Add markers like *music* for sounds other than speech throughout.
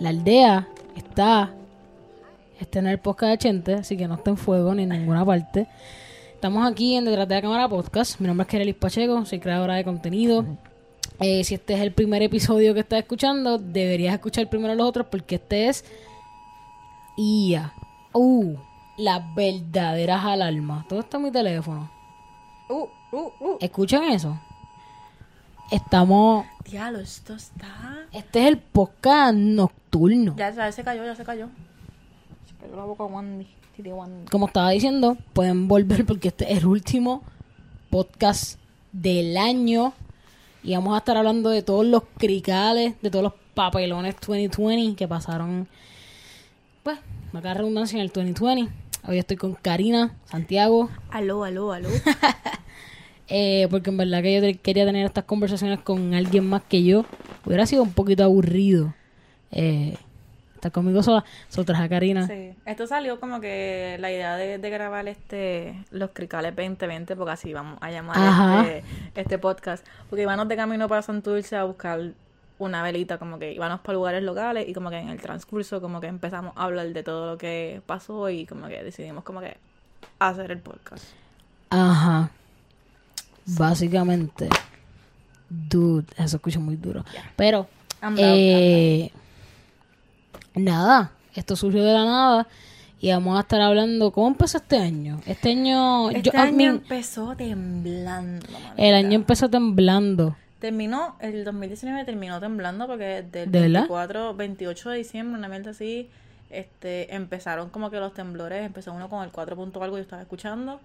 la aldea está. Este no es el podcast de Chente, así que no está en fuego ni en ninguna parte. Estamos aquí en Detrás de la Cámara Podcast. Mi nombre es Kerelis Pacheco, soy creadora de contenido. Eh, si este es el primer episodio que estás escuchando, deberías escuchar primero los otros porque este es IA. Uh, las verdaderas alarmas. Todo está en mi teléfono. Uh, uh, uh. ¿Escuchan eso? Estamos. Diablo, esto está. Este es el podcast nocturno. Ya, ya se cayó, ya se cayó. Se cayó la boca Wandy. Como estaba diciendo, pueden volver porque este es el último podcast del año. Y vamos a estar hablando de todos los cricales, de todos los papelones 2020 que pasaron. Pues, acá redundancia en el 2020. Hoy estoy con Karina, Santiago, Aló, aló, aló. *laughs* eh, porque en verdad que yo quería tener estas conversaciones con alguien más que yo. Hubiera sido un poquito aburrido eh, estar conmigo sola. So traje a Karina. Sí. Esto salió como que la idea de, de grabar este los Cricales 2020, porque así vamos a llamar este, este podcast. Porque íbamos de camino para Santurce a buscar una velita, como que íbamos para lugares locales y como que en el transcurso como que empezamos a hablar de todo lo que pasó y como que decidimos como que hacer el podcast. Ajá. Básicamente. Dude, eso escucha muy duro. Pero, I'm eh, nada, esto surgió de la nada y vamos a estar hablando. ¿Cómo empezó este año? Este año, Este yo, I año mean, empezó temblando. manita. el año empezó temblando. Terminó, el 2019 terminó temblando porque del ¿De verdad? 24, 28 de diciembre, una vez así, este, empezaron como que los temblores, empezó uno con el 4 punto algo, yo estaba escuchando,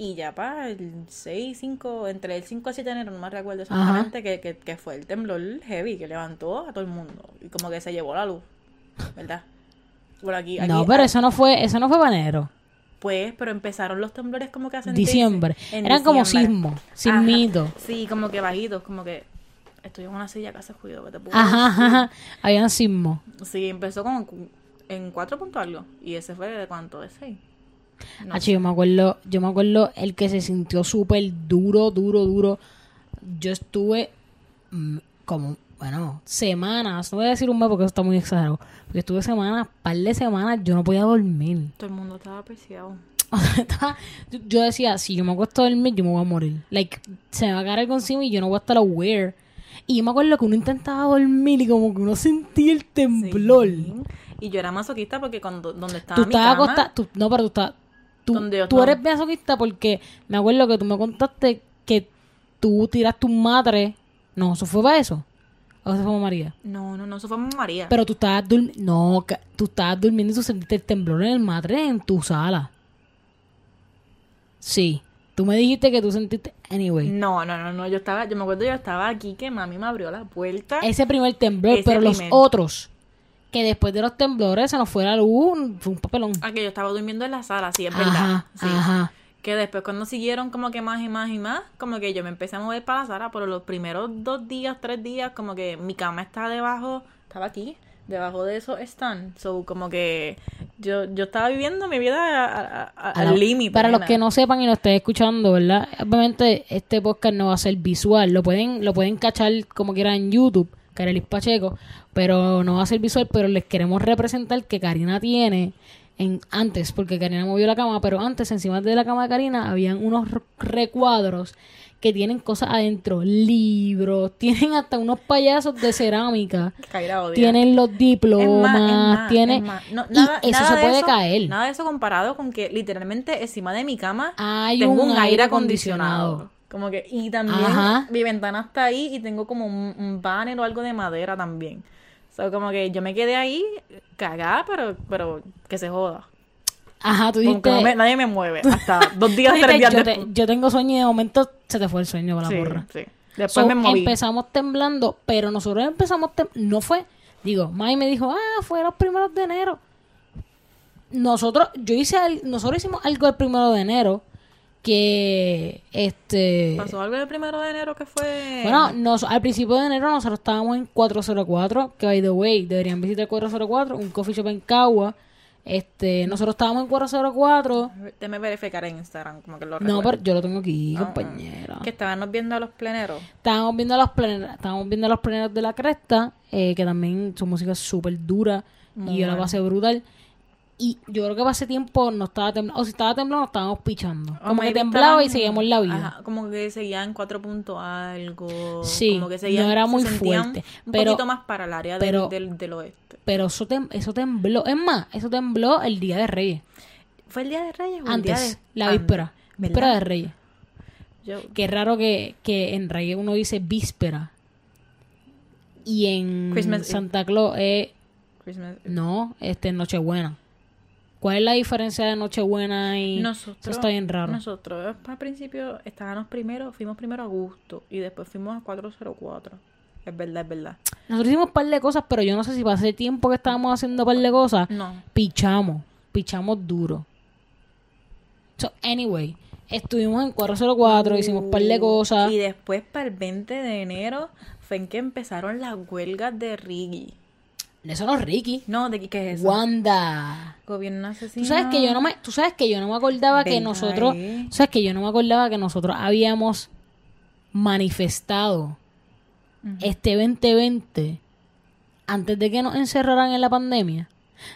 y ya para el 6, 5, entre el 5 y 7 de enero, no me recuerdo exactamente, que, que, que fue el temblor heavy que levantó a todo el mundo, y como que se llevó la luz, ¿verdad? Por aquí, aquí No, pero eso no fue, eso no fue para enero. pues, pero empezaron los temblores como que sentirse Diciembre. en Eran como sismos, sismitos. Sí, como que bajitos, como que estoy en una silla que hace ruido, que te puedo Ajá, ajá. Habían sismos. Sí, empezó con en cuatro puntos algo. Y ese fue de cuánto, de seis. No yo me acuerdo, yo me acuerdo el que se sintió súper duro, duro, duro. Yo estuve mm, como, bueno, semanas, no voy a decir un mes porque eso está muy exagerado, porque estuve semanas, par de semanas, yo no podía dormir. Todo el mundo estaba apreciado. *laughs* Yo, decía, si yo me acuesto a dormir, yo me voy a morir. Like, se me va a caer algo encima y yo no voy a estar aware. Y yo me acuerdo que uno intentaba dormir y como que uno sentía el temblor. Y yo era masoquista porque cuando donde estaba Tú mi estabas cama, acostada, tú- no, pero tú estabas, tú, Donde tú eres masoquista porque me acuerdo que tú me contaste que tú tiraste un madre, no, eso fue para eso, o eso fue para María, No, no, no, eso fue Mamá María. pero tú estabas durmiendo, no, tú estabas durmiendo y tú sentiste el temblor en el madre en tu sala, sí, tú me dijiste que tú sentiste, anyway, No, no, no, no, yo estaba, yo me acuerdo yo estaba aquí que mami me abrió la puerta. ese primer temblor, Ese pero los otros, que después de los temblores se nos fue la luz, fue un papelón, Ah, que yo estaba durmiendo en la sala, sí, es verdad. sí. ajá, Que después cuando siguieron como que más y más y más, como que yo me empecé a mover para la sala, pero los primeros dos días, tres días, como que mi cama estaba debajo, estaba aquí, debajo de esos están. So, como que yo, yo estaba viviendo mi vida a- al límite. Para los que no sepan y lo estén escuchando, ¿verdad? Obviamente este podcast no va a ser visual. Lo pueden, lo pueden cachar como quieran en YouTube, Carelis Pacheco, pero no va a ser visual, pero les queremos representar que Karina tiene en antes, porque Karina movió la cama, pero antes encima de la cama de Karina habían unos recuadros que tienen cosas adentro, libros, *laughs* tienen hasta unos payasos de cerámica, tienen los diplomas, tienen. No, y nada- eso nada se de puede eso- caer. Nada de eso comparado con que literalmente encima de mi cama Hay tengo un un, aire aire acondicionado. acondicionado. Como que, y también Ajá. mi ventana está ahí y tengo como un, un banner o algo de madera también. So, como que yo me quedé ahí cagada, pero, pero que se joda. Ajá, tú dijiste no me- nadie me mueve. Hasta dos días, *laughs* tres días yo, te- yo tengo sueño y de momento se te fue el sueño con la sí, porra. sí. Después So, me moví. empezamos temblando, pero nosotros empezamos tem- no fue, digo, May me dijo, ah, fue los primeros de enero. Nosotros, yo hice, al- nosotros hicimos algo el primero de enero que, este, ¿Pasó algo el primero de enero que fue? bueno, nos, al principio de enero nosotros estábamos en 404, que by the way, deberían visitar 404, un coffee shop en Cagua, Este, nosotros estábamos en 404. Déjame verificar en Instagram, como que lo No, recuerdo. pero yo lo tengo aquí, Ah, compañera. Que estábamos viendo a los pleneros. Estábamos viendo los pleneros, estábamos viendo los pleneros de la cresta, eh, que también su música es súper dura Muy y yo la pasé brutal. Y yo creo que para ese tiempo no estaba temblando, o si estaba temblando, estábamos pichando. O Como que temblaba y seguíamos la vida. Ajá, como que seguían cuatro puntos algo. Sí, como que seguían, no era se muy sentían fuerte, Un pero- poquito más para el área del- pero- del, del oeste. Pero eso, tem- eso tembló. Es más, eso tembló el día de Reyes. ¿Fue el día de Reyes o el día Antes, de la víspera. Víspera de Reyes. Yo, Qué raro que, que en Reyes uno dice víspera. Y en Christmas. Santa Claus es. No, este Nochebuena. ¿Cuál es la diferencia de Nochebuena y.? Nosotros, Eso está bien raro. Nosotros al principio estábamos primero, fuimos primero a Gusto y después fuimos a 404. Es verdad, es verdad. Nosotros hicimos un par de cosas, pero yo no sé si hace tiempo que estábamos haciendo un par de cosas. No. Pichamos. Pichamos duro. So, anyway, estuvimos en 404, hicimos un par de cosas. Y después para el 20 de enero fue en que empezaron las huelgas de Ricky. Eso no es Ricky. No, ¿de qué, es eso? Wanda. Gobierno asesino. Tú sabes que yo no me, tú sabes que yo no me acordaba que nosotros, ahí. tú sabes que yo no me acordaba que nosotros habíamos manifestado este 2020 antes de que nos encerraran en la pandemia.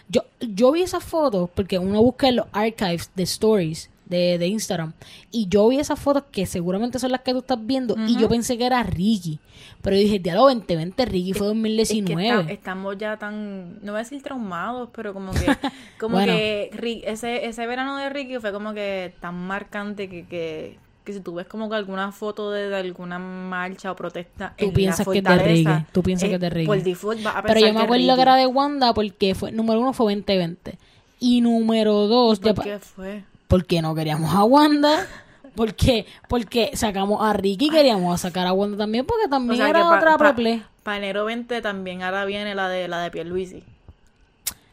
Yo, yo vi esas fotos porque uno busca en los archives de stories de, de Instagram y yo vi esas fotos que seguramente son las que tú estás viendo y yo pensé que era Ricky. Pero yo dije, diálogo 2020, Ricky fue Es que 2019. está- estamos ya tan, no voy a decir traumados, pero como que, *laughs* como Bueno. que ese, ese verano de Ricky fue como que tan marcante que, que, que si tú ves como que alguna foto de, de alguna marcha o protesta Tú en piensas la que es de Ricky, tú piensas que es de Ricky. Por default vas a Pero yo me acuerdo que era de Wanda porque fue, número uno fue 2020. Y número dos, ya ¿Por pa- qué fue? Porque no queríamos a Wanda. Porque, porque sacamos a Ricky y queríamos sacar a Wanda también, porque también O sea, era otra preple. Para enero 20 también ahora viene la de la de Pierluisi.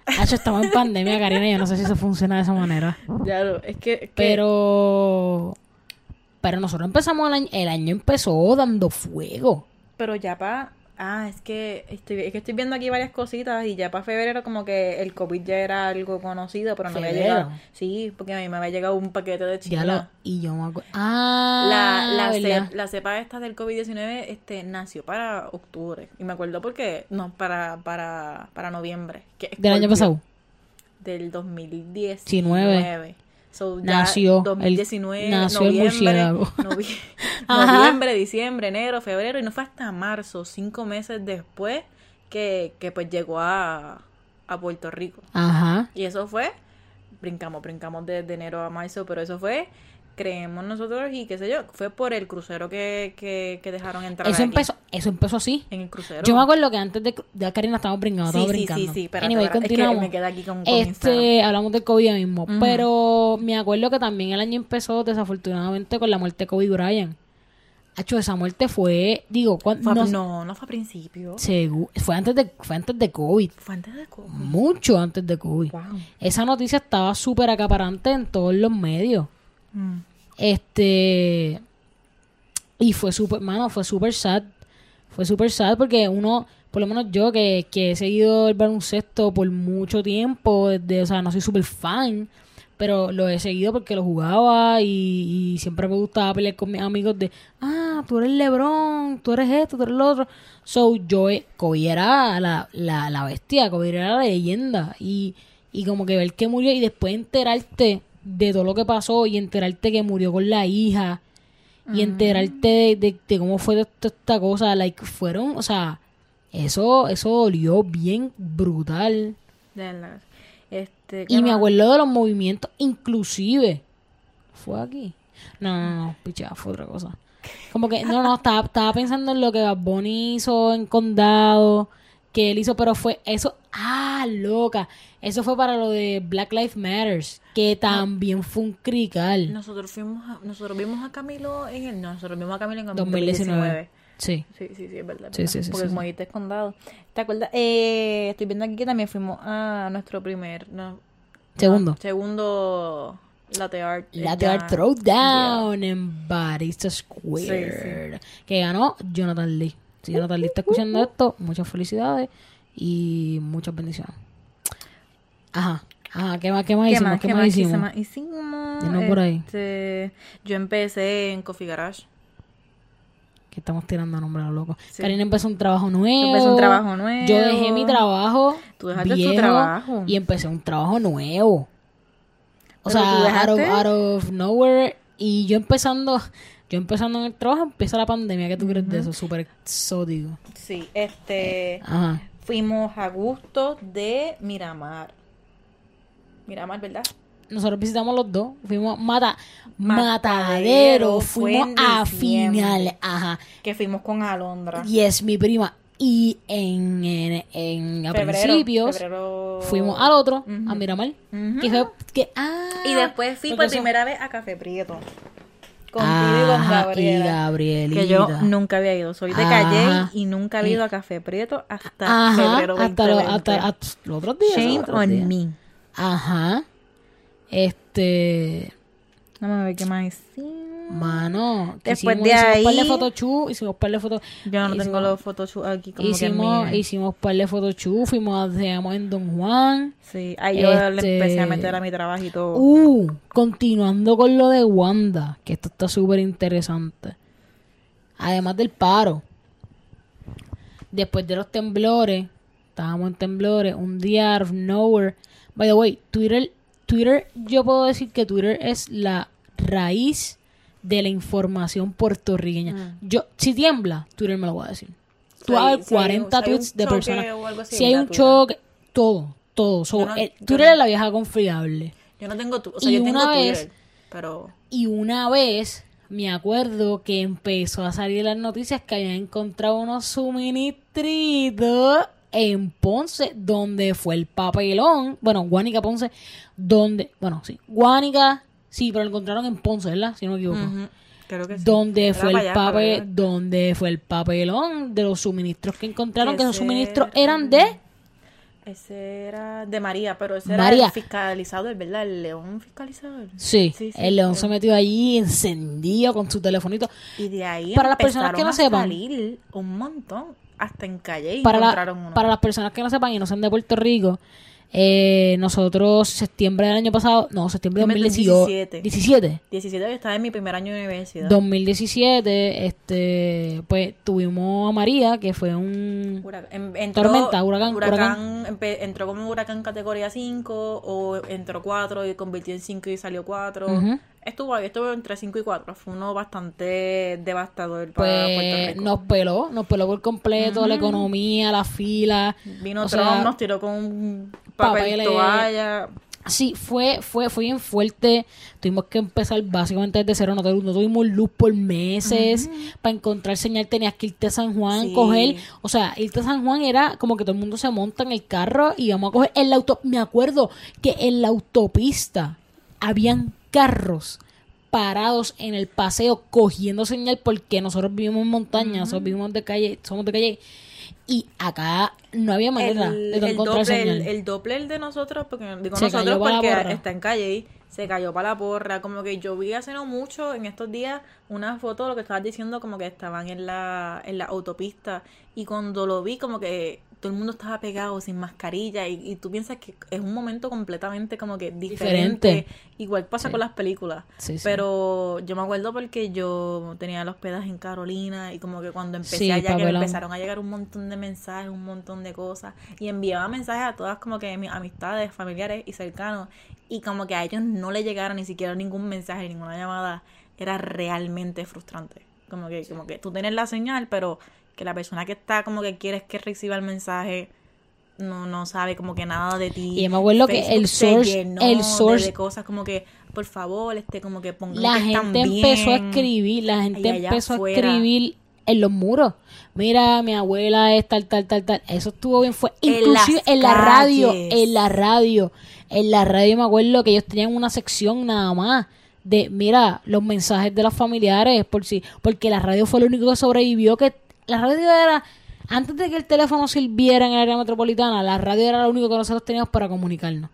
Hacho, estamos en pandemia, Karina, yo no sé si eso funciona de esa manera. Lo- es que, que- Pero, pero nosotros empezamos el año, el año empezó dando fuego. Pero ya para... Ah, es que, estoy, es que estoy viendo aquí varias cositas y ya para febrero como que el COVID ya era algo conocido, pero no había llegado. Sí, porque a mí me había llegado un paquete de China. Ya lo, y yo me acuerdo. Ah, la, la, ¿verdad? ce- la cepa esta del COVID-19 este, nació para octubre. Y me acuerdo porque... No, para, para, para noviembre. que Del año pasado. Del 2019. 19. So, Nació el- 2019, nació el noviembre, murciélago. *laughs* novie- *laughs* Ajá. noviembre, diciembre, enero, febrero, y no fue hasta marzo, cinco meses después, que, que pues llegó a, a Puerto Rico. Ajá. Y eso fue, brincamos, brincamos desde enero a marzo, pero eso fue, creemos nosotros, y qué sé yo, fue por el crucero que, que, que dejaron entrar Eso aquí. empezó, eso empezó así. En el crucero. Yo me acuerdo que antes de, de Karina estábamos brincando, sí, sí, brincando. sí, sí, pero Anyway, continuamos. me quedé aquí con, con. Este, hablamos del COVID mismo, pero me acuerdo que también el año empezó desafortunadamente con la muerte de Kobe Bryant. Hacho, esa muerte fue, digo, cuan- Fue a- no, no, no fue a principio, fue antes de fue antes de COVID, fue antes de COVID. mucho antes de COVID. Wow. Esa noticia estaba súper acaparante en todos los medios. Mm. Este. Y fue súper, mano, fue súper sad. Fue súper sad porque uno, por lo menos yo que, que he seguido el baloncesto por mucho tiempo, o sea, no soy súper fan, pero lo he seguido porque lo jugaba y, siempre me gustaba pelear con mis amigos de, ah, tú eres Lebron, tú eres esto, tú eres lo otro. So, yo, eh, Kobe la, la, la bestia, Kobe la leyenda. Y, y como que ver que murió y después enterarte de todo lo que pasó y enterarte que murió con la hija y enterarte de, de- de cómo fue toda esta- esta cosa, like, fueron, o sea, eso, eso dolió bien brutal. Este, ¿qué Y me acuerdo de los movimientos, inclusive. ¿Fue aquí? No, no, no, pichea, fue otra cosa. Como que, no, no, estaba, estaba pensando en lo que Bad Bunny hizo en Condado, que él hizo, pero fue eso, ah, loca, eso fue para lo de Black Lives Matters, que también fue un crical. Nosotros fuimos a- nosotros vimos a Camilo en el no, nosotros vimos a Camilo en el 2019. 2019. Sí. Sí, sí, sí, es verdad. Sí, sí, sí, Porque como dijiste es condado. ¿Te acuerdas? Eh, estoy viendo aquí que también fuimos a nuestro primer no, Segundo. no, segundo latte art. eh, La ya- Art Throwdown en Barista Square. Que ganó Jonathan Lee. Si Jonathan Lee está escuchando esto, muchas felicidades y muchas bendiciones. Ajá. Ajá, ¿qué más, qué más ¿Qué hicimos? más? ¿Qué, ¿Qué más hicimos? ¿Qué más hicimos? Dinos por ahí. Este, yo empecé en Coffee Garage. Que estamos tirando nombres a lo loco. Sí. Karina empezó un trabajo nuevo. Empezó un trabajo nuevo. Yo dejé mi trabajo. Tú dejaste tu viejo trabajo. Y empecé un trabajo nuevo. O sea, out of, out of nowhere. Y yo empezando, yo empezando en el trabajo, empieza la pandemia. ¿Qué tú crees de eso? Súper exótico. Sí, este, Ajá. fuimos a gusto de Miramar. Miramar, ¿verdad? Nosotros visitamos los dos. Fuimos mata, Matadero, Fuimos a finales. Ajá. Que fuimos con Alondra. Y es mi prima. Y en, en, en- a Febrero, principios febrero. fuimos al otro, a Miramar. Ujú. Que fue, que, ah, Y después fui por primera vez a Café Prieto. Contigo y con Gabriela. Y Gabrielita. Que yo nunca había ido. Soy de. Calle y nunca había ido a Café Prieto hasta Ajá, febrero hasta, lo- 2020. hasta, hasta los otros días. Shame los otros on días. me. Ajá. Este. Vamos a ver qué más hicimos. Mano. que Después hicimos, de hicimos un par de ahí- photoshoot. Hicimos par de fotos. Yo no hicimos- tengo los photoshoots aquí como Hicimos, que hicimos par de photoshoot. Fuimos a Seamos en Don Juan. Sí, ahí yo le Este- empecé a meter a mi trabajito. Uh, continuando con lo de Wanda, que esto está súper interesante. Además del paro, después de los temblores, estábamos en temblores, un día out of nowhere. By the way, Twitter, Twitter, yo puedo decir que Twitter es la raíz de la información puertorriqueña. Mm. Yo, si tiembla, Twitter me lo va a decir. Tú vas a ver si hay un- 40 si hay un tweets de personas. Si hay un choque, todo, todo. So, no- el- yo Twitter no- es la vieja confiable. Yo no tengo o sea, Y yo tengo una Twitter, vez- pero Y una vez me acuerdo que empezó a salir las noticias que habían encontrado unos suministritos en Ponce, donde fue el papelón. Bueno, Guánica Ponce, donde, bueno, sí, Guánica, sí, pero lo encontraron en Ponce, ¿verdad? Si no me equivoco. creo que sí. Donde Era fue el allá, papel, donde fue el papelón de los suministros que encontraron, Que esos suministros era- eran de Ese era de María, pero ese era el fiscalizador, ¿verdad? El león fiscalizador. Sí, Sí, sí, el león sí. se metió allí encendido con su telefonito. Y de ahí Para las personas que no empezaron a sepan. salir un montón. Hasta en Calle y para, la- encontraron uno. para las personas que no sepan y no sean de Puerto Rico, eh, nosotros septiembre del año pasado, no, septiembre de Septiembre del 2018, 17, 17 yo estaba en mi primer año de universidad. 2017, este, pues tuvimos a María, que fue un Hurac- em- entró- Tormenta, huracán, huracán, empe- entró como huracán categoría 5 o entró 4 y convirtió en 5 y salió 4. Ujú. Estuvo ahí, estuvo entre 5 y 4. Fue uno bastante devastador para Puerto pues Rico. nos peló, nos peló por completo la economía, la fila. Vino Trump, sea, nos tiró con un papel papeles. toalla. Sí, fue, fue, fue bien fuerte. Tuvimos que empezar básicamente desde cero. No, no tuvimos luz por meses. Para encontrar señal tenías que irte a San Juan, Sí. coger. O sea, irte a San Juan era como que todo el mundo se monta en el carro y vamos a coger en la auto. Me acuerdo que en la autopista habían carros parados en el paseo cogiendo señal porque nosotros vivimos en montaña, nosotros vivimos de calle, somos de calle. Y acá no había manera el, de tú el encontrar Doppler, señal. el, el Doppler de nosotros, porque digo Se nosotros porque está en calle y se cayó para la porra. Como que yo vi hace no mucho, en estos días, una foto de lo que estabas diciendo, como que estaban en la, en la autopista. Y cuando lo vi, como que todo el mundo estaba pegado sin mascarilla. Y, y tú piensas que es un momento completamente como que diferente. Diferente. Igual pasa Sí. con las películas. Sí, sí. Pero yo me acuerdo porque yo tenía los pedas en Carolina y como que cuando empecé allá que empezaron a llegar un montón de mensajes, un montón de cosas y enviaba mensajes a todas como que mis amistades, familiares y cercanos y como que a ellos no le llegara ni siquiera ningún mensaje, ninguna llamada, era realmente frustrante. Como que como que tú tienes la señal, pero que la persona que está como que quieres que reciba el mensaje no, no sabe como que nada de ti. Y me acuerdo que el source- el source- de cosas como que por favor, este como que pongan la que están gente empezó a escribir, la gente empezó afuera. a escribir en los muros. Mira, mi abuela es tal, tal, tal, tal. Eso estuvo bien. Fue En inclusive las en la radio, en la radio, en la radio me acuerdo que ellos tenían una sección nada más de, mira, los mensajes de los familiares, por si, porque la radio fue lo único que sobrevivió, que la radio era, antes de que el teléfono sirviera en el área metropolitana, la radio era lo único que nosotros teníamos para comunicarnos.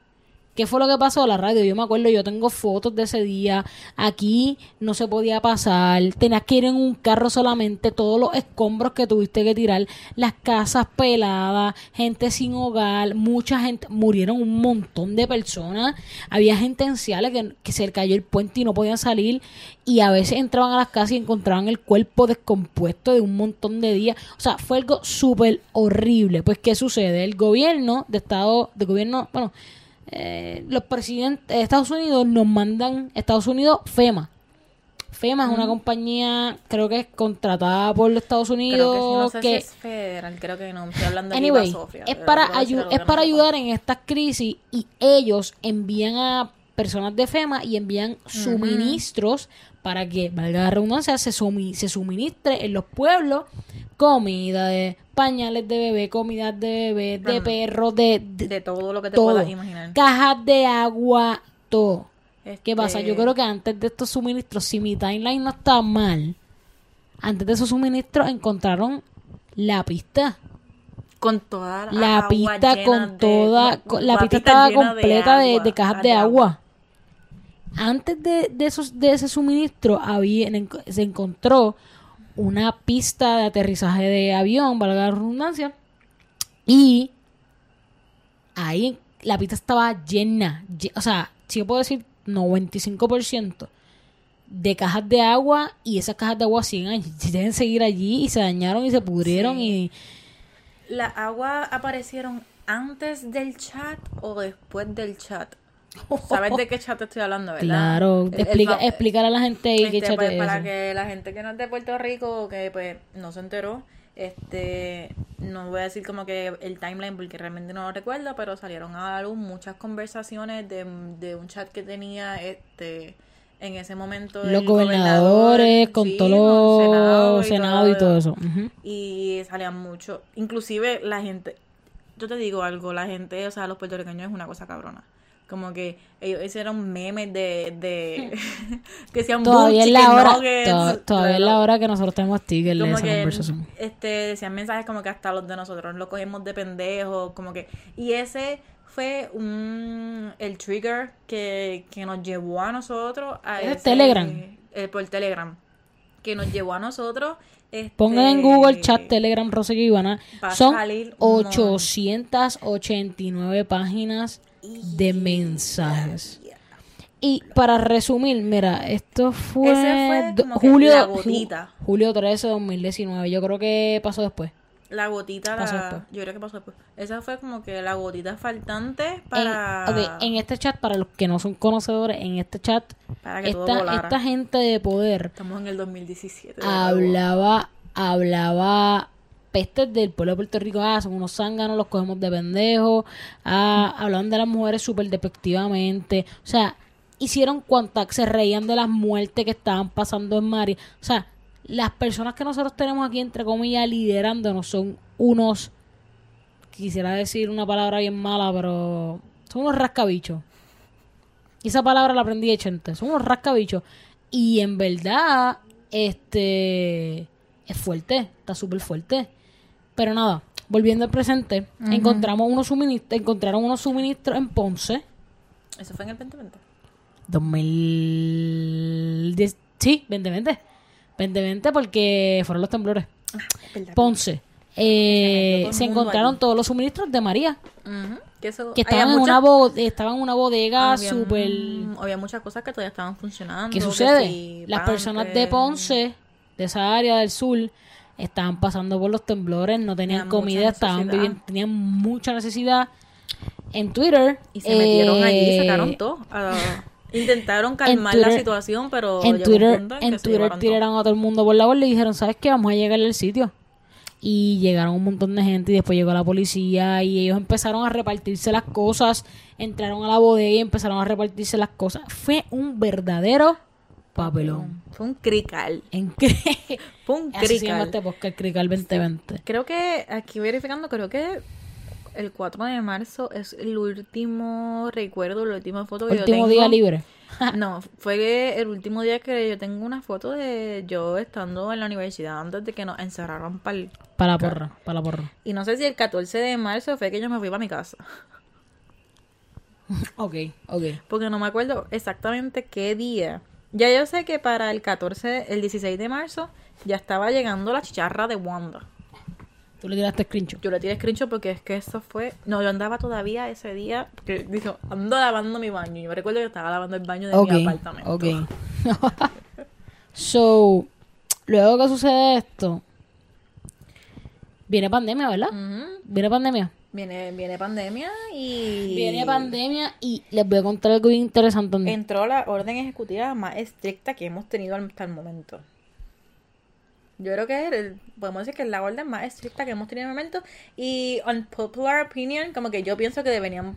¿Qué fue lo que pasó? La radio, yo me acuerdo, yo tengo fotos de ese día. Aquí no se podía pasar. Tenías que ir en un carro solamente. Todos los escombros que tuviste que tirar. Las casas peladas. Gente sin hogar. Mucha gente. Murieron un montón de personas. Había gente en que, que se cayó el puente y no podían salir. Y a veces entraban a las casas y encontraban el cuerpo descompuesto de un montón de días. O sea, fue algo súper horrible. Pues, ¿qué sucede? El gobierno de Estado, de gobierno, bueno, eh, los presidentes de Estados Unidos nos mandan, Estados Unidos, FEMA. FEMA es una compañía, creo que es contratada por los Estados Creo que Unidos. no sé si que- es federal, creo que no. Estoy hablando de Anyway, Sofía, es para, ayu- es para ayudar en estas crisis y ellos envían a personas de FEMA y envían suministros para que, valga la redundancia, se, sumi- se suministre en los pueblos comida de pañales de bebé, comida de bebé, de perros, de, de De todo lo que te todo. puedas imaginar. cajas de agua, todo. ¿Qué Este, pasa? Yo creo que antes de estos suministros, si mi timeline no está mal, antes de esos suministros encontraron la pista. Con toda La agua pista con de- toda, la- con- la la pista estaba completa de, agua, de cajas cajas de agua. Antes de, de esos, de ese suministro había, se encontró una pista de aterrizaje de avión, valga la redundancia, y ahí la pista estaba llena, lle- o sea, si yo puedo decir 95% de cajas de agua y esas cajas de agua siguen, *laughs* deben seguir allí y se dañaron y se pudrieron y ¿La agua aparecieron antes del chat o después del chat? *laughs* ¿Sabes de qué chat estoy hablando, verdad? Claro, El- el explica, a la gente qué Este, chat pues, es para que la gente que no es de Puerto Rico, que pues no se enteró, este, no voy a decir como que el timeline porque realmente no lo recuerdo, pero salieron a la luz muchas conversaciones de, de un chat que tenía este en ese momento Los el gobernadores, gobernador, con sí, todos con los senados y todo eso. Y salían mucho. Inclusive la gente, yo te digo algo, la gente, o sea, los puertorriqueños es una cosa cabrona. Como que ellos hicieron memes de, de *laughs* *laughs* que decían Todavía es "Boom, la hora, nuggets", to- todavía es la hora que nosotros tenemos stickers de como esa que conversación. este decían mensajes como que hasta los de nosotros lo cogemos de pendejos, como que y ese fue un el trigger que, que nos llevó a nosotros a ¿Es ese- Telegram? eh, por Telegram que nos llevó a nosotros este, Pongan en Google chat Telegram Rosa y Ivana. va a Son salir un 889 páginas de mensajes. Y para resumir, mira, esto fue, Ese fue como que julio, la gotita. ju- julio 13 de 2019. Yo creo que pasó después. la gotita Pasó la- después. yo creo que pasó después esa fue como que la gotita faltante En, para ok, en este chat, para los que no son conocedores, en este chat, para que todo esta, esta gente de poder estamos en el 2017 de nuevo. hablaba, hablaba pestes del pueblo de Puerto Rico, ah, son unos zánganos, los cogemos de pendejos, ah, hablaban de las mujeres súper despectivamente, o sea, hicieron cuanta, se reían de las muertes que estaban pasando en Mari, o sea, las personas que nosotros tenemos aquí, entre comillas, liderándonos son unos, quisiera decir una palabra bien mala, pero son unos rascabichos. Y esa palabra la aprendí de Chente. Son unos rascabichos. Y en verdad, este es fuerte, está súper fuerte. Pero nada, volviendo al presente, encontramos unos suministros, encontraron unos suministros en Ponce, eso fue en el 2020 2010, sí, 2020. 2020 porque fueron los temblores. ¿Verdad? Ponce. eh, se encontraron todos los suministros de María, que eso que había estaban en, muchas- una estaban en una bodega súper... había muchas cosas que todavía estaban funcionando ¿Qué que sucede? si Las personas de Ponce, de esa área del sur, estaban pasando por los temblores, no tenían comida, estaban viviendo, tenían mucha necesidad. En Twitter. y se metieron allí eh, sacaron todo *laughs* intentaron calmar Twitter- la situación pero En Twitter, en Twitter todo. tiraron a todo el mundo por la borda y dijeron, ¿sabes qué? Vamos a llegar al sitio. Y llegaron un montón de gente y después llegó la policía y ellos empezaron a repartirse las cosas, entraron a la bodega y empezaron a repartirse las cosas. Fue un verdadero papelón. fue un crical En que *laughs* fue un Así se llama crical este podcast, Crical 2020. Creo que aquí verificando, creo que el 4 de marzo es el último recuerdo, la última foto que yo Último tengo. día libre. *laughs* No, fue el último día que yo tengo una foto de yo estando en la universidad antes de que nos encerraron para el... Para la porra, para la porra. Y no sé si el 14 de marzo fue que yo me fui para mi casa. *laughs* Ok, ok. Porque no me acuerdo exactamente qué día. Ya yo sé que para el 14, el 16 de marzo, ya estaba llegando la chicharra de Wanda. Tú le tiraste screenshot. Yo le tiré screenshot porque es que eso fue... No, yo andaba todavía ese día, porque dijo, ando lavando mi baño. Yo me recuerdo que estaba lavando el baño de mi apartamento. ok. *laughs* so, luego que sucede esto, viene pandemia, ¿verdad? Viene pandemia. Viene, viene pandemia y... Viene pandemia y les voy a contar algo bien interesante. Entró la orden ejecutiva más estricta que hemos tenido hasta el momento. Yo creo que es el- podemos decir que es la orden más estricta que hemos tenido en el momento. Y unpopular opinion, como que yo pienso que deberían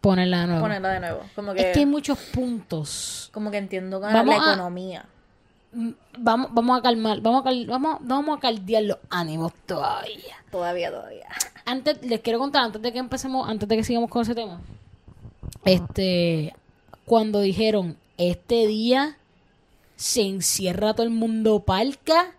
Ponerla de nuevo. ponerla de nuevo. Como que, Es que hay muchos puntos. como que entiendo con la a- economía. Vamos, vamos a calmar, vamos a, cal- vamos, vamos a caldear los ánimos todavía. Todavía, todavía. Antes, les quiero contar, antes de que empecemos, antes de que sigamos con ese tema. Este, cuando dijeron, este día se encierra todo el mundo palca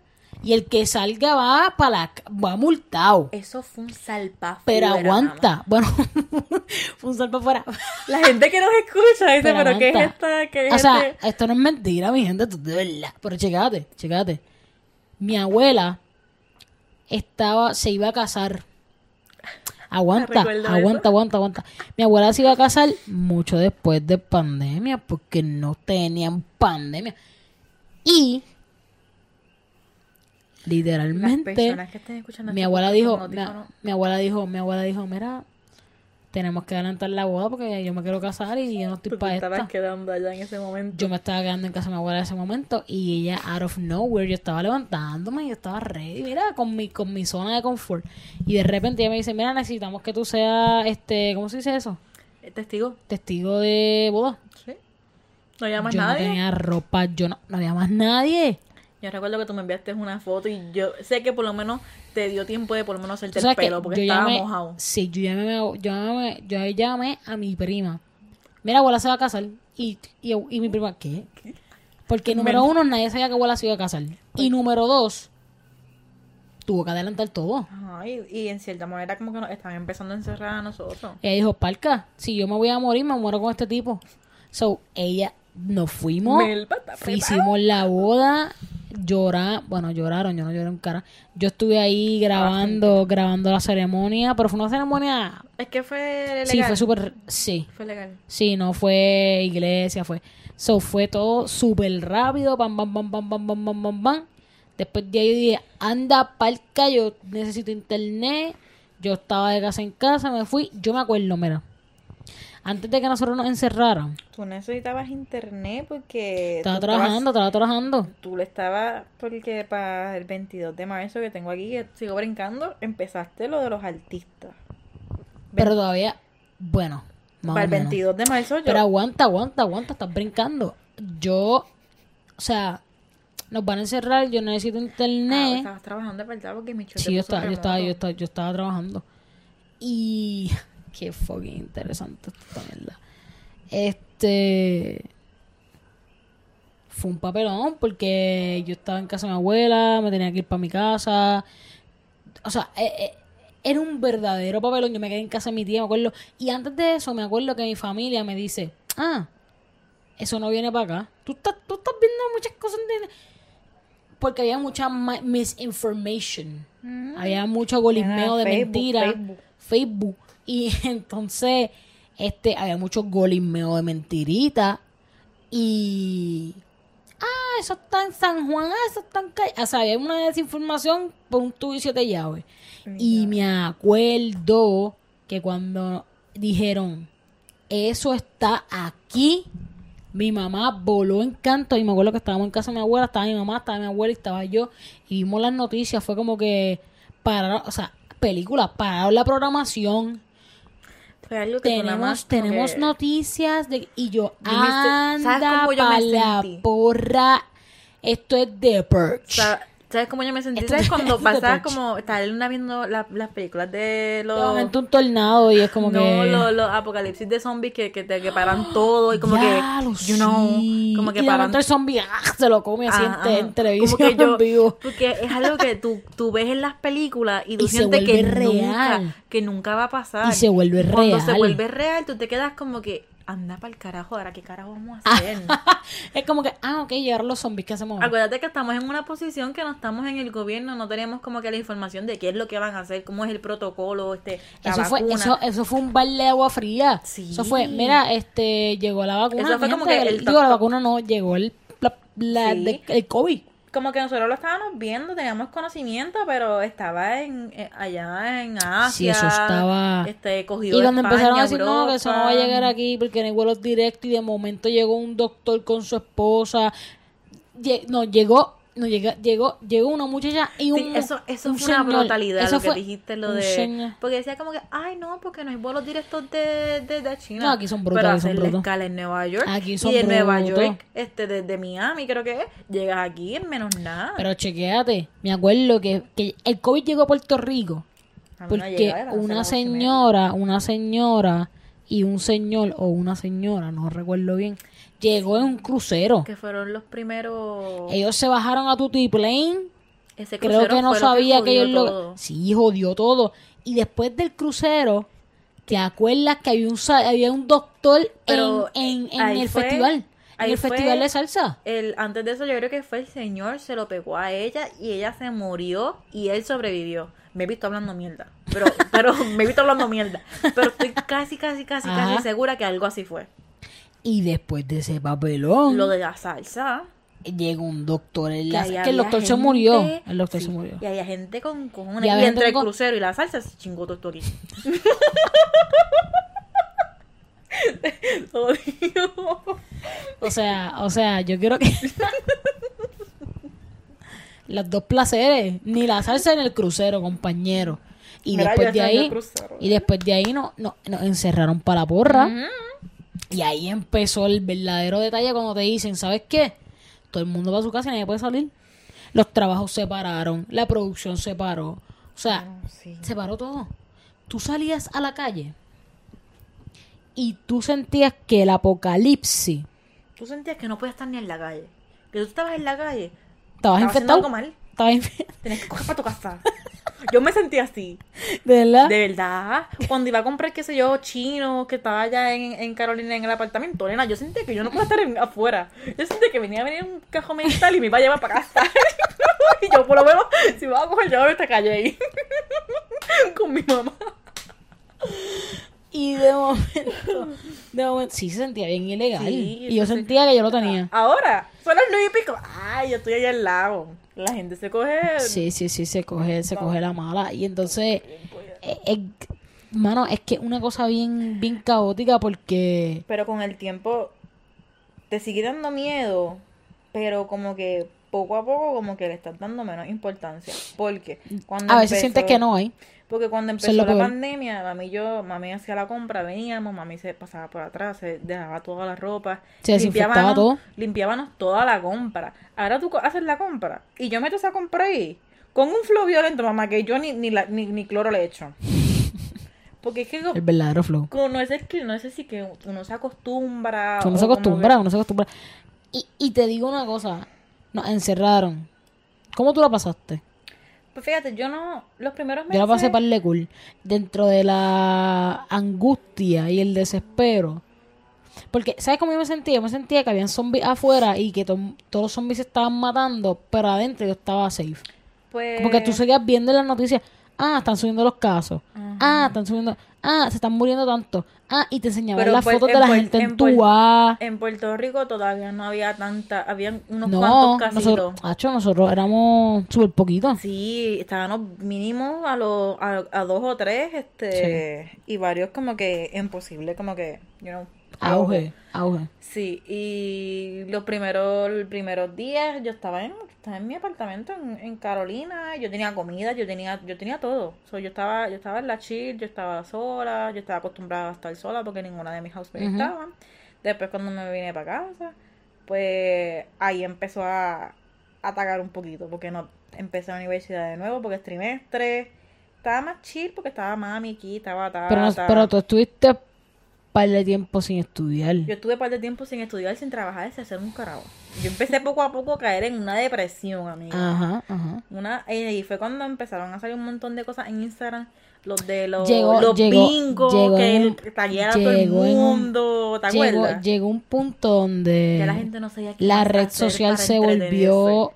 y el que salga va para la, va multado. Eso fue un salpa Pero aguanta. Bueno, *laughs* fue un salto fuera. La gente que nos escucha dice, Pero pero, ¿qué es esta? ¿Qué es O sea, este? esto no es mentira, mi gente, esto es de verdad. Pero checate, checate. Mi abuela estaba, se iba a casar. Aguanta, aguanta, aguanta, aguanta. Mi abuela se iba a casar mucho después de pandemia, porque no tenían pandemia. Y literalmente personas que estén escuchando mi este abuela dijo, mi, abuela dijo, mi abuela dijo, mira, tenemos que adelantar la boda porque yo me quiero casar y yo no estoy para estabas esta. quedando allá en ese momento. Yo me estaba quedando en casa de mi abuela en ese momento y ella, out of nowhere, yo estaba levantándome y yo estaba ready, mira, con mi, con mi zona de confort. Y de repente ella me dice, mira, necesitamos que tú seas, este, ¿cómo se dice eso? ¿El testigo? Testigo de boda. Sí. No llamas yo nadie. no tenía ropa, yo no, no había más nadie. Yo recuerdo que tú me enviaste una foto y yo sé que por lo menos te dio tiempo de por lo menos hacerte el pelo porque estaba llamé, mojado. sí, yo llamé, yo llamé, yo llamé a mi prima. Mira, abuela se va a casar. Y, y, y mi prima, ¿qué? Porque número uno, nadie sabía que abuela se iba a casar. Y número dos, tuvo que adelantar todo. Ajá, y, y en cierta manera como que nos estaban empezando a encerrar a nosotros. Ella dijo, Parca, si yo me voy a morir, me muero con este tipo. So, ella, nos fuimos, hicimos la boda, llorar, bueno, lloraron, yo no lloré un cara. Yo estuve ahí grabando, grabando la ceremonia, pero fue una ceremonia, Es que fue legal. sí, fue súper, sí, Fue legal. sí, no fue iglesia, fue, so, fue todo súper rápido, pam, pam, pam, pam, pam, pam, pam, pam, pam. Después de ahí dije, anda, Parca, yo necesito internet, yo estaba de casa en casa, me fui, yo me acuerdo, mira, antes de que nosotros nos encerraran, Tú necesitabas internet porque... estaba tú estabas- trabajando, estaba trabajando. Tú le estabas, porque para el 22 de marzo que tengo aquí, que sigo brincando, empezaste lo de los artistas. Pero todavía, bueno, más para o el menos. 22 de marzo yo... Pero aguanta, aguanta, aguanta, estás brincando. Yo, o sea, nos van a encerrar, yo necesito Ah, internet. estabas trabajando verdad porque mi sí, yo estaba, yo estaba, yo remoto. estaba, yo estaba trabajando. Y qué fucking interesante esta mierda. Este fue un papelón porque yo estaba en casa de mi abuela, me tenía que ir para mi casa. O sea, eh, eh, era un verdadero papelón. Yo me quedé en casa de mi tía, me acuerdo. Y antes de eso, me acuerdo que mi familia me dice: Ah, eso no viene para acá. Tú estás, tú estás viendo muchas cosas. De... Porque había mucha ma- misinformation. Ujú. Había mucho golismeo de Facebook, mentira. Facebook. Facebook. Y *laughs* entonces, este, había mucho golismeo de mentirita. Y. Ah, eso está en San Juan, ah, eso está en Calle. O sea, había una desinformación por un tubo y siete llaves. Y me acuerdo que cuando dijeron, eso está aquí, mi mamá voló en canto. Y me acuerdo que estábamos en casa de mi abuela, estaba mi mamá, estaba mi abuela y estaba yo. Y vimos las noticias, fue como que pararon, o sea, películas, pararon la programación. Fue algo que nada más Tenemos, tenemos que- noticias de, y yo, ¿sabes anda cómo yo me pa' la porra, esto es de perch. Sa- ¿Sabes cómo yo me sentí? ¿Sabes cuando *laughs* touch. como estar una viendo la- las películas de los... De momento un tornado y es como no, que... los, los apocalipsis de zombies que, que, te, que paran *gasps* todo y como que, you know, sí. como que y paran el zombie ¡ah! se lo come así en, ajá. en televisión Como que yo- en vivo. Porque es algo que tú, tú ves en las películas y tú Y sientes que vuelve nunca, real. que nunca va a pasar. Y se vuelve Cuando se real. vuelve real, tú te quedas como que, anda para el carajo, ahora qué carajo vamos Ah. a hacer. *laughs* es como que, ah, ok, llegaron los zombies, ¿qué hacemos? Acuérdate que estamos en una posición que no estamos en el gobierno, no tenemos como que la información de qué es lo que van a hacer, cómo es el protocolo, este, la Eso fue, vacuna. eso, eso fue un balde de agua fría. Sí. Eso fue, mira, este, llegó la vacuna. Eso fue como que el digo, la vacuna no, llegó el, la, la- Sí. de- el COVID. Como que nosotros lo estábamos viendo, teníamos conocimiento, pero estaba en, eh, allá en Asia. Sí, eso estaba- Este, cogido Y cuando España, empezaron a decir, no, que eso no va a llegar aquí porque no hay vuelos directos y de momento llegó un doctor con su esposa. Lle- no, llegó, no llega, llegó, llegó una muchacha y un Sí, eso, eso un fue una brutalidad Eso lo que dijiste, lo de... señor. Porque decía como que, ay, no, porque no hay vuelos directos de, de, de China. No, aquí son brutos, Pero aquí son hacer la escala en Nueva York. Aquí son y de Nueva. York, este, desde Miami creo que es, llegas aquí en menos nada. Pero chequéate, me acuerdo que, que el COVID llegó a Puerto Rico A mí no porque una señora, una señora y un señor o una señora, no recuerdo bien, llegó en un crucero. Que fueron los primeros... Ellos se bajaron a Tutti Plane Ese Creo crucero que no sabía que, ellos lo... Sí, jodió todo. Y después del crucero, ¿te acuerdas que había un, había un doctor Pero, en, en, en el fue- festival? En el festival de salsa. El, antes de eso yo creo que fue el señor, se lo pegó a ella y ella se murió y él sobrevivió. Me he visto hablando mierda, pero, pero me he visto hablando mierda. Pero estoy casi, casi, casi, Ajá. casi segura que algo así fue. Y después de ese papelón, Lo de la salsa. llegó un doctor en Que, la... Que el doctor se murió. El doctor sí, se murió. Y había gente con cojones. Y entre el con- crucero y la salsa se chingó. Jodido. *laughs* O sea, o sea, yo quiero que... Los dos placeres, ni la salsa ni el crucero, compañero. Y Mira, después de en el ahí, y después de ahí no, no, nos encerraron para la porra. Y ahí empezó el verdadero detalle cuando te dicen, ¿sabes qué? Todo el mundo va a su casa y nadie puede salir. Los trabajos se pararon, la producción se paró. O sea, Ah, sí. se paró todo. Tú salías a la calle y tú sentías que el apocalipsis Tú sentías que no podías estar ni en la calle. Que tú estabas en la calle. estabas infectado. algo mal. Estabas infe- Tenías que coger para tu casa. *laughs* Yo me sentía así. ¿De verdad? De verdad. Cuando iba a comprar, qué sé yo, chino, que estaba allá en, en Carolina en el apartamento, nena, yo sentía que yo no podía estar en- afuera. Yo sentía que venía a venir un cajón militar y me iba a llevar para casa. *laughs* y yo, por lo menos, si me voy a coger, yo esta calle ahí. *laughs* Con mi mamá. Y de momento, de momento, sí se sentía bien ilegal. Sí, y yo sentía que yo lo tenía. Ahora, son las nueve y pico. Ay, yo estoy allá al lado. La gente se coge. Sí, sí, sí, se coge, se coge la mala. Y entonces, eh, eh, mano, es que una cosa bien, bien caótica porque Pero con el tiempo te sigue dando miedo, pero como que poco a poco como que le estás dando menos importancia. Porque cuando a veces empezó- sientes que no hay. Porque cuando empezó la peor. pandemia, mami y yo, mami hacía la compra, veníamos, mami se pasaba por atrás, se dejaba toda la ropa, Se limpiábamos- todo. limpiábamos toda la compra. Ahora tú haces la compra y yo meto esa compra ahí con un flow violento, mamá, que yo ni, ni, la- ni, ni cloro le echo. *laughs* Porque es que El verdadero flow. como no es el no es así que uno se acostumbra. Uno se acostumbra, uno se acostumbra. Y, y te digo una cosa, nos encerraron. ¿Cómo tú la pasaste? pues fíjate, yo no. Los primeros Yo meses. la pasé par de cool. Dentro de la angustia y el desespero. Porque, ¿sabes cómo yo me sentía? Yo me sentía que habían zombies afuera y que to- todos los zombies se estaban matando, pero adentro yo estaba safe. Pues. Como que tú seguías viendo en las noticias, ah, están subiendo los casos, ah, están subiendo, ah, se están muriendo tanto, ah, y te enseñaban las fotos de la gente en en tu Puer- En Puerto Rico todavía no había tanta. Habían unos No, cuantos casitos. nosotros, nosotros éramos súper poquitos. Sí, estábamos mínimo a, los a, a dos o tres, este, y varios como que imposible, como que, you know, Auge, auge. Sí, y los primeros, los primeros días yo estaba en, estaba en mi apartamento en, en Carolina, yo tenía comida, yo tenía, yo tenía todo. So, yo estaba, yo estaba en la chill, yo estaba sola, yo estaba acostumbrada a estar sola porque ninguna de mis housemates Ujú. estaban. Después cuando me vine para casa, pues ahí empezó a, atacar un poquito, porque no empecé la universidad de nuevo, porque es trimestre. Estaba más chill porque estaba mami aquí, estaba ta, Pero, ta. pero tú estuviste par de tiempo sin estudiar. Yo estuve par de tiempo sin estudiar, sin trabajar, sin hacer un carajo. Yo empecé poco a poco a caer en una depresión, amiga. Ajá, ajá. Una, eh, y fue cuando empezaron a salir un montón de cosas en Instagram. Los de los, Llegó- los llegó- bingos, llegó que en tagueara todo el mundo. ¿Te Llegó, acuerdas? llegó un punto donde Ya la gente no sabía qué la red social se volvió... O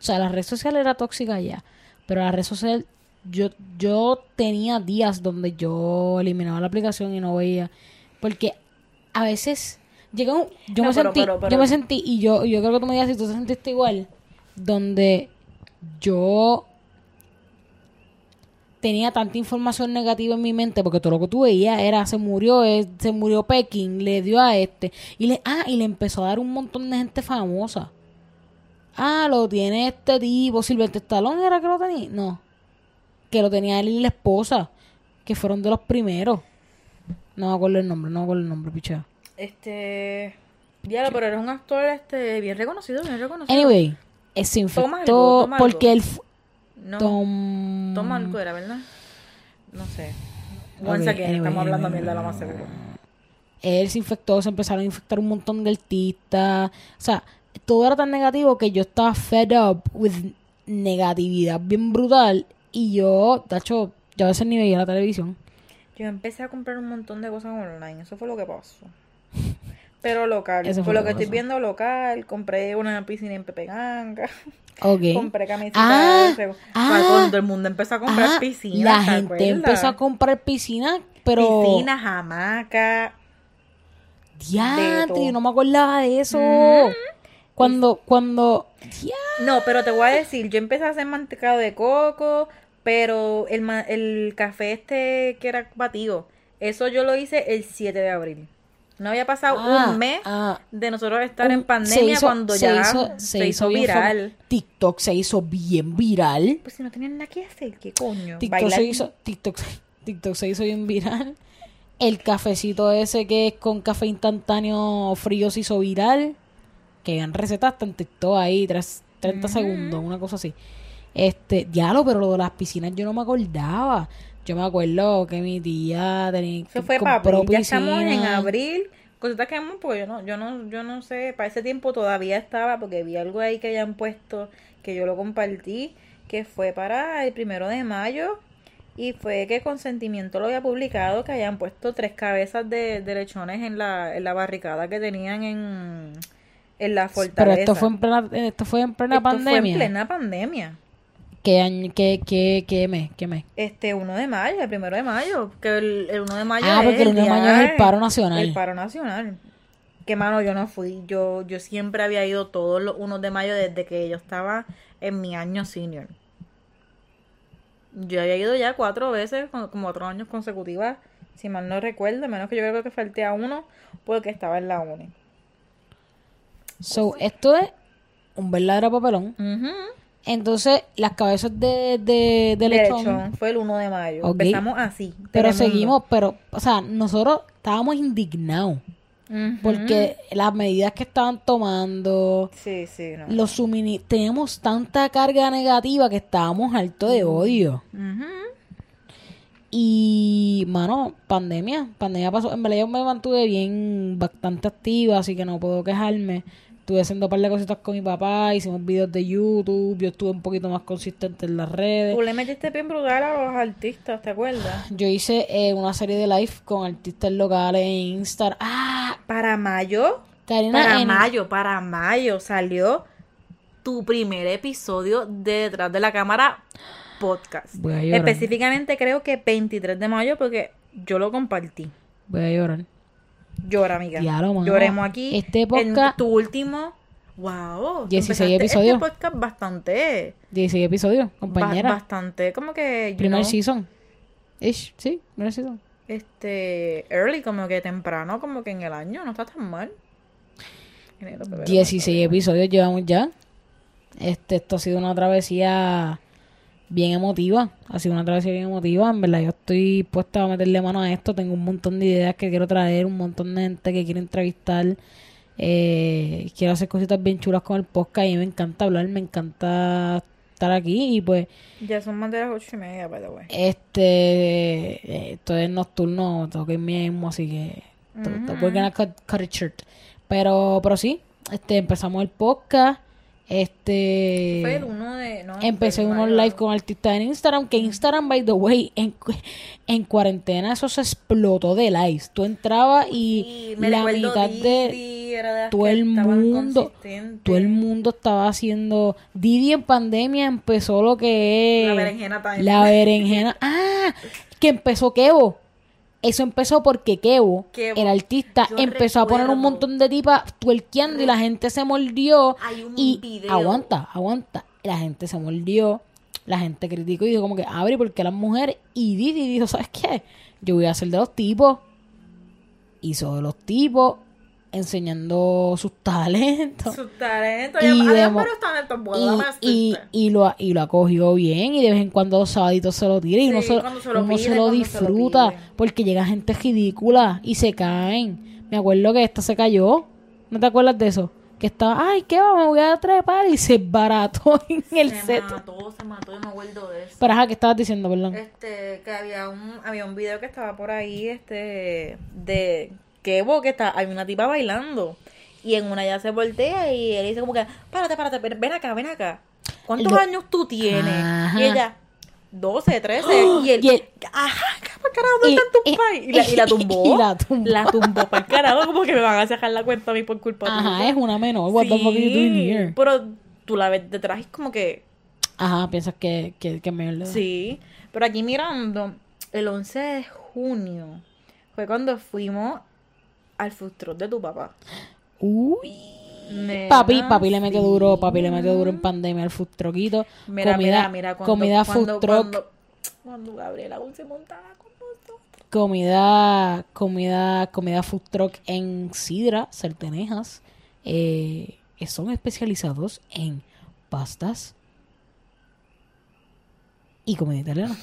sea, la red social era tóxica ya. Pero la red social... Yo, yo tenía días donde yo eliminaba la aplicación y no veía. Porque a veces... Llega un, yo, No, me pero- sentí, pero- pero- yo me sentí... Y yo, yo creo que tú me digas si tú te sentiste igual. Donde yo tenía tanta información negativa en mi mente porque todo lo que tú veías era se murió eh, se murió Pekín le dio a este y le ah y le empezó a dar un montón de gente famosa ah lo tiene este tipo Silvestre Stallone era que lo tenía no que lo tenía él y la esposa que fueron de los primeros no me acuerdo el nombre no me acuerdo el nombre pichea Este. Diablo, pero eres un actor este, bien reconocido, bien reconocido. anyway eh, se infectó algo, porque él No, tom- toma algo era, ¿verdad? No sé. Once again, anyway, estamos hablando anyway, mierda, lo más seguro. él se infectó, se empezaron a infectar un montón de artistas. O sea, todo era tan negativo que yo estaba fed up with negatividad bien brutal. Y yo, de hecho, yo a veces ni veía la televisión. Yo empecé a comprar un montón de cosas online, eso fue lo que pasó. Pero local, Eso fue lo lo que estoy viendo local, compré una piscina en Pepeganga, Ok. *laughs* compré camisetas Ah, de ah, cuando todo el mundo empezó a comprar Ah, piscinas. la ¿te gente acuerdas? empezó a comprar piscinas, pero... Piscinas, hamacas. Diantre, yo no me acordaba de eso. Cuando, cuando... No, pero te voy a decir, yo empecé a hacer mantecado de coco, pero el, ma- el café este que era batido, eso yo lo hice el 7 de abril. No había pasado Ah, un mes ah, de nosotros estar un- en pandemia hizo- cuando se ya hizo- se, hizo, viral. TikTok se hizo bien viral. Pues si no tenían nada que hacer, ¿qué coño? TikTok Bailar- se hizo, TikTok, *laughs* TikTok se hizo bien viral. El cafecito ese que es con café instantáneo frío se hizo viral. Que habían recetas en TikTok ahí, tres- 30 segundos, una cosa así. Este, diablo, pero lo de las piscinas yo no me acordaba. Yo me acuerdo que mi tía tenía Eso fue abril. Ya estamos en abril. Cositas que hemos, porque yo no, yo no, yo no sé, para ese tiempo todavía estaba, porque vi algo ahí que hayan puesto, que yo lo compartí, que fue para el primero de mayo, y fue que Consentimiento lo había publicado, que hayan puesto tres cabezas de, de lechones en la, en la barricada que tenían en, en la Pero fortaleza. esto fue en plena, esto fue en plena Esto pandemia. fue en plena pandemia. ¿Qué año, qué, qué, qué mes? ¿Qué mes? Este 1 de mayo, el primero de mayo, que el, el 1 de mayo Ah, es porque el 1 de mayo es el paro nacional. El paro nacional. Que mano, yo no fui, yo yo siempre había ido todos los 1 de mayo desde que yo estaba en mi año senior. Yo había ido ya cuatro veces, como cuatro años consecutivas, si mal no recuerdo, menos que yo creo que falté a uno porque estaba en la uni. So, esto es un verdadero papelón. Ujú. Entonces, las cabezas de, de, de lechón, lechón, fue el 1 de mayo. Ok. Empezamos así. pero seguimos, pero, o sea, nosotros estábamos indignados porque las medidas que estaban tomando, Sí, sí, no. los suministros, teníamos tanta carga negativa que estábamos hartos de odio. Y, mano, pandemia, pandemia pasó. En verdad yo me mantuve bien, bastante activa, así que no puedo quejarme. Estuve haciendo un par de cositas con mi papá, hicimos videos de YouTube, yo estuve un poquito más consistente en las redes. Tú le metiste bien brutal a los artistas, ¿te acuerdas? *sighs* Yo hice eh, una serie de live con artistas locales en Instagram. ¡Ah! Para mayo, Karina, para en- mayo, para mayo salió tu primer episodio de Detrás de la Cámara podcast. Voy a llorar. Específicamente creo que 23 de mayo porque yo lo compartí. Voy a llorar. Llora, amiga. Diablo, mano. Lloremos aquí. Este En podcast- tu último... Wow. 16 empezaste episodios. Este podcast bastante... 16 episodios, ba- compañera. bastante como que... Primer know, season. Ish, sí, primer season. este early, como que temprano, como que en el año, no está tan mal. Enero, febrero, 16 episodios llevamos ya. Este, esto ha sido una travesía bien emotiva. Ha sido una travesía bien emotiva. En verdad, yo estoy puesta a meterle mano a esto. Tengo un montón de ideas que quiero traer, un montón de gente que quiero entrevistar. Eh, quiero hacer cositas bien chulas con el podcast y me encanta hablar, me encanta estar aquí y pues Ya son más de las ocho y media, by the way. este eh, esto es nocturno, tengo que irme mismo, así que to- to- we're gonna cut, cut it short. Pero, pero sí, este empezamos el podcast. Este Fue el uno de... No, Empecé unos live con artistas en Instagram, que Instagram, by the way, en, en cuarentena eso se explotó de lives. Tú entrabas y me la mitad de era de todo el mundo, todo el mundo estaba haciendo. Didi en pandemia empezó lo que es La berenjena time. la berenjena. Ah, que empezó Kevo. Eso empezó porque Kevo, Kevo. el artista, Yo empezó a poner un montón de tipas tuerqueando y la gente se mordió. Hay un y video. aguanta, aguanta. La gente se mordió. La gente criticó y dijo como que, abre, ¿por qué las mujeres? Y Didi dijo, ¿sabes qué? Yo voy a hacer de los tipos. Hizo de los tipos, enseñando sus talentos. Sus talentos. Y Y de varios talentos buenos, déjame Y, lo, y lo acogió bien y de vez en cuando los sábaditos se lo tira y Sí, uno se, se lo uno pide, se lo cuando se lo disfruta porque llega gente ridícula y se caen. Me acuerdo que esta se cayó. ¿No te acuerdas de eso? Que estaba, ay, ¿qué va? Me voy a trepar y se barató *laughs* en el Se set. mató, se mató, yo me acuerdo de eso. Pero ajá, ¿qué estabas diciendo, perdón? Este, que había un, había un video que estaba por ahí, este, de que está, hay una tipa bailando. Y en una ya se voltea y él dice como que, párate, párate, ven, acá, ven acá. ¿Cuántos El años tú tienes? Ajá. Y ella, 12, 13. *gasps* y él, Y él- ajá, para carajo, ¿dónde están tus y- pais? Y la, y la tumbó. *laughs* y la tumbó. La tumbó para el carajo, como que me van a sacar la cuenta a mí por culpa Ajá, tuya. es una menor. What the fuck are you doing Sí, here? Pero tú la ves detrás y es como que, Ajá, piensas que, que, que edad. Sí, pero aquí mirando, el 11 de junio fue cuando fuimos al food truck de tu papá. Uy. Nena, Papi, papi le metió sí. duro, papi le metió duro en pandemia al food truckito. Mira, comida, mira, mira, cuando, comida cuando, food truck, Cuando, cuando Gabriela aún se montaba con nosotros. comida, comida, comida food truck en Sidra, Certenejas. Eh, son especializados en pastas y comida italiana.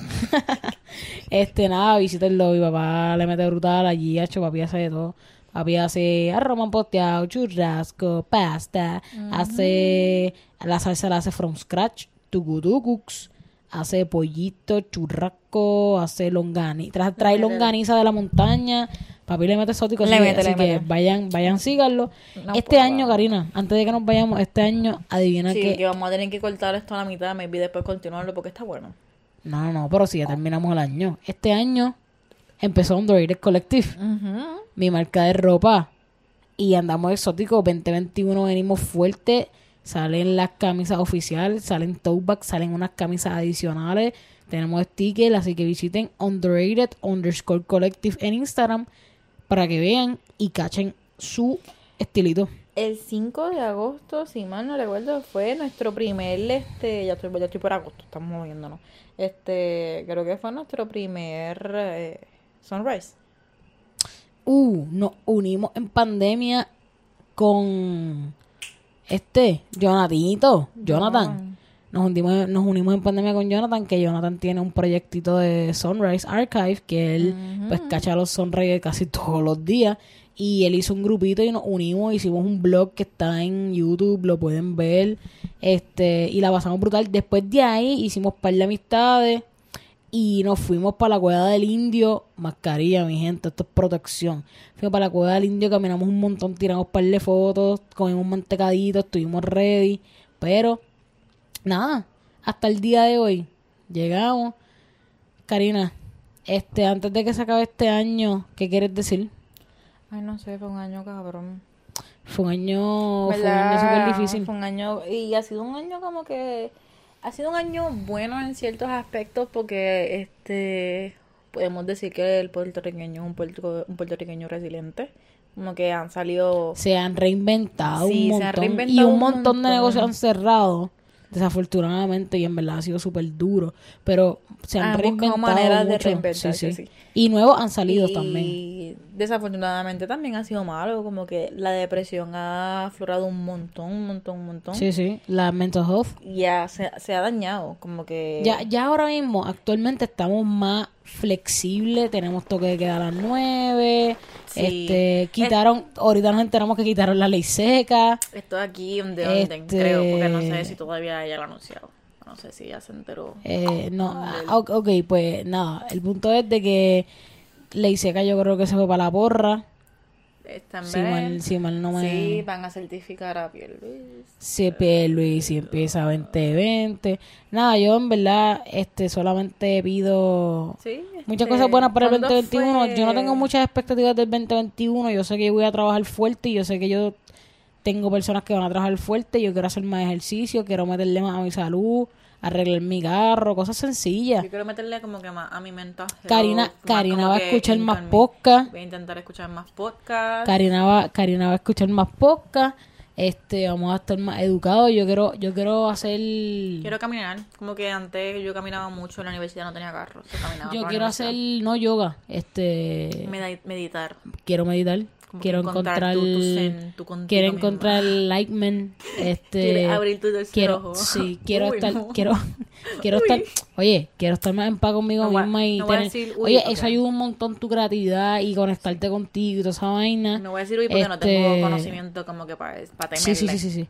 *laughs* este, nada, visítenlo. Mi papá le mete brutal allí, hecho, papi hace de todo. Papi hace arroz manposteado, churrasco, pasta, hace la salsa la hace from scratch, tucutucucs, hace pollito, churrasco, hace longaniza, trae, trae longaniza de la montaña, papi le mete exótico, Le así, que- mete, así le que mete. vayan, vayan, síganlo. No este puedo. año, Karina, antes de que nos vayamos, este año, adivina Sí, que... que vamos a tener que cortar esto a la mitad, maybe después continuarlo porque está bueno. No, no, no, pero si ya terminamos el año. Este año empezó Underrated Collective, mi marca de ropa. Y andamos exóticos. 2021 venimos fuerte. Salen las camisas oficiales, salen tote bags, salen unas camisas adicionales. Tenemos stickers, así que visiten Underrated underscore Collective en Instagram para que vean y cachen su estilito. El 5 de agosto, si mal no recuerdo, fue nuestro primer, este, ya estoy, ya estoy por agosto, estamos moviéndonos. Este, creo que fue nuestro primer eh, sunrise. Uh, nos unimos en pandemia con este, Jonathanito, Jonathan. Nos unimos, nos unimos en pandemia con Jonathan, que Jonathan tiene un proyectito de Sunrise Archive, que él pues cacha los Sunrise casi *laughs* todos los días. Y él hizo un grupito y nos unimos, hicimos un blog que está en YouTube, lo pueden ver. Este, y la pasamos brutal. Después de ahí hicimos par de amistades y nos fuimos para la cueva del indio, mascarilla, mi gente, esto es protección. Fuimos para la cueva del indio, caminamos un montón, tiramos par de fotos, comimos mantecadito, estuvimos ready, pero nada, hasta el día de hoy llegamos. Karina, este, antes de que se acabe este año, ¿qué quieres decir? Ay, no sé, fue un año cabrón. Fue un año, fue un año súper difícil. Fue un año, y ha sido un año como que, ha sido un año bueno en ciertos aspectos porque, este, podemos decir que el puertorriqueño es un, puerto- un puertorriqueño resiliente. Como que han salido Se han reinventado Sí, un se han reinventado y un montón de negocios han cerrado, desafortunadamente, y en verdad ha sido súper duro. Pero se han, Han buscado reinventado maneras de mucho. reinventarse, Sí, sí. sí. Y nuevos han salido y también. desafortunadamente también ha sido malo, como que la depresión ha aflorado un montón, un montón, un montón. Sí, sí. La mental health. Y ya se, se ha dañado, como que... Ya, ya ahora mismo, actualmente estamos más flexible, tenemos toque de queda a las 9, Sí. este, quitaron, ahorita nos enteramos que quitaron la ley seca, Esto aquí un de orden, Este- creo, porque no sé si todavía ella lo ha anunciado. No sé si ya se enteró. eh, no, ah, ok, ok, pues nada, el punto es de que ley seca yo creo que se fue para la porra, si mal, si mal no me... Sí, van a certificar a Pierluis. Si Luis si empieza 2020. Nada, yo en verdad este solamente pido Sí. muchas este, cosas buenas para el ¿cuándo 2021. Yo no fue? tengo muchas expectativas del 2021. Yo sé que voy a trabajar fuerte y yo sé que yo tengo personas que van a trabajar fuerte. Yo quiero hacer más ejercicio, quiero meterle más a mi salud, arreglar mi carro, cosas sencillas. Yo quiero meterle como que más a mi health, Karina, Karina va a escuchar más podcast. Voy a intentar escuchar más podcast. Karina va, Karina va a escuchar más podcast. Este, vamos a estar más educados. Yo quiero, yo quiero hacer Quiero caminar. Como que antes yo caminaba mucho en la universidad, no tenía carro. Yo quiero hacer, no yoga, este, Medi- meditar. quiero meditar, Como quiero encontrar, tu- tu zen, tu quiero misma. encontrar enlightenment, *laughs* este, Quieres abrir tu quiero, ojo. sí, *laughs* quiero Uy, estar, no. quiero, *laughs* quiero Uy. estar, oye, quiero estar más en paz conmigo No misma y no tener, decir, uy, oye, porque- eso ayuda un montón tu creatividad y conectarte contigo y toda esa vaina. No voy a decir hoy porque no Este, tengo conocimiento como que para, para Sí, sí, sí, sí, sí.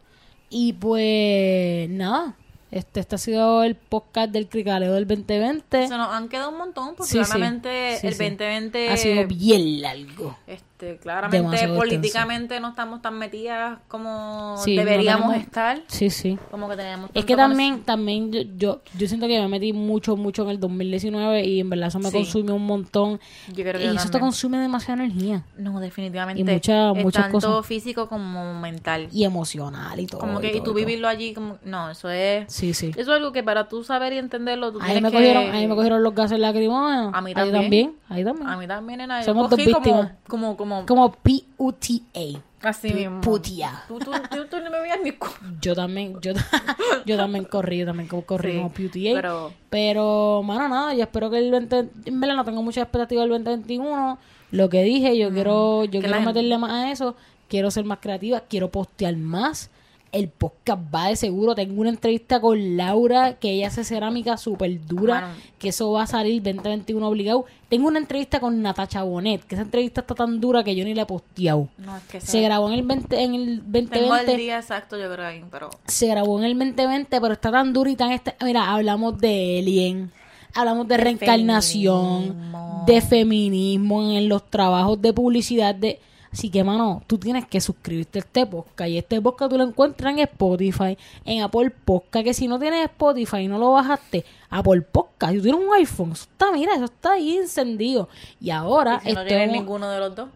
Y pues, nada, este, este ha sido el podcast del Cricaleo del 2020. Se nos han quedado un montón porque Sí, claramente Sí, el sí. 2020 Ha sido bien largo. este claramente Demasiado políticamente no estamos tan metidas como Sí, no deberíamos tenemos- estar Sí, sí. como que tenemos Es que también, también yo, yo, yo siento que me metí mucho, mucho en el 2019 y en verdad eso me Sí. consumió un montón. Yo creo que y yo eso te consume demasiada energía. no definitivamente Y mucha- es muchas tanto cosas. físico como mental Y emocional y todo. como y que y todo, tú todo. vivirlo allí como no eso es Sí, sí. eso es algo que para tú saber y entenderlo tú Ahí tienes me, que cogieron, ahí me cogieron los gases lacrimógenos. A mí Ahí también. también. Ahí también. a mí también nena, Somos dos cogí como víctimas. como como Como P-U-T-A. así mismo Putia. tú, tú, tú, tú no me veías ni *laughs* Yo también, yo, *laughs* yo también corrí, yo también co- corrí Sí, como PUTA. pero- Pero, mano, nada, yo espero que el 20... En verdad no tengo muchas expectativas del 2021. Lo que dije, yo quiero yo quiero meterle más a eso. Quiero ser más creativa, quiero postear más. El podcast va de seguro. Tengo una entrevista con Laura, que ella hace cerámica súper dura. Que eso va a salir 2021 obligado. Tengo una entrevista con Natacha Bonet, que esa entrevista está tan dura que yo ni la he posteado. no es que Se sea- grabó en el 20, en el 2020 tengo el día exacto yo creo ahí pero se grabó en el 2020, pero está tan duro y tan... Este... Mira, hablamos de Alien, hablamos de, De reencarnación, feminismo. de feminismo en los trabajos de publicidad, de... Así que, mano, tú tienes que suscribirte a este podcast. Y este podcast tú lo encuentras en Spotify, en Apple Podcast. Que si no tienes Spotify y no lo bajaste, Apple Podcast. Tú tienes un iPhone. Eso está, mira, eso está ahí encendido. Y ahora, y si no tienes ninguno de los dos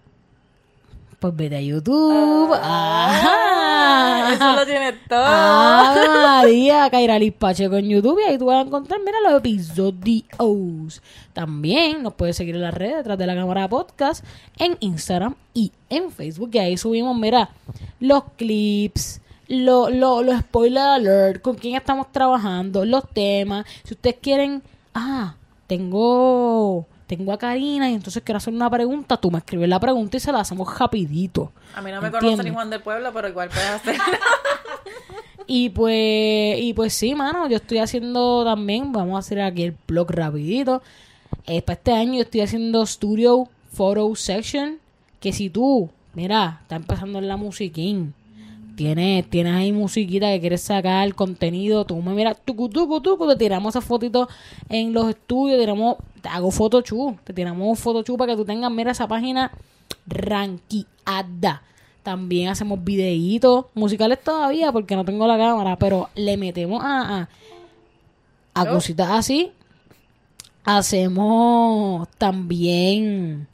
pues vete a YouTube. Ah. eso lo tienes todo Ah, María, Kairalis Pacheco en YouTube y ahí tú vas a encontrar, mira, los episodios. También nos puedes seguir en las redes detrás de la cámara podcast, en Instagram y en Facebook, que ahí subimos, mira, los clips, los lo, lo spoiler alert, con quién estamos trabajando, los temas. Si ustedes quieren, ah, tengo... Tengo a Karina y entonces quiero hacer una pregunta. Tú me escribes la pregunta y se la hacemos rapidito. a mí no me ¿Entiendes? conoce ni Juan del Pueblo pero igual puedes hacer *laughs* Y pues, y pues sí, mano, yo estoy haciendo también, vamos a hacer aquí el blog rapidito. Eh, para este año yo estoy haciendo Studio Photo Section, que si tú, mira, está empezando en la musiquín, tienes, tienes ahí musiquita que quieres sacar contenido, tú me miras, tucu, tucu, tucu, te tiramos esa fotito en los estudios, tiramos, te hago Photoshop, te tiramos Photoshop para que tú tengas, mira, esa página ranqueada. También hacemos videitos musicales todavía porque no tengo la cámara, pero le metemos a, a, a cositas así. Hacemos también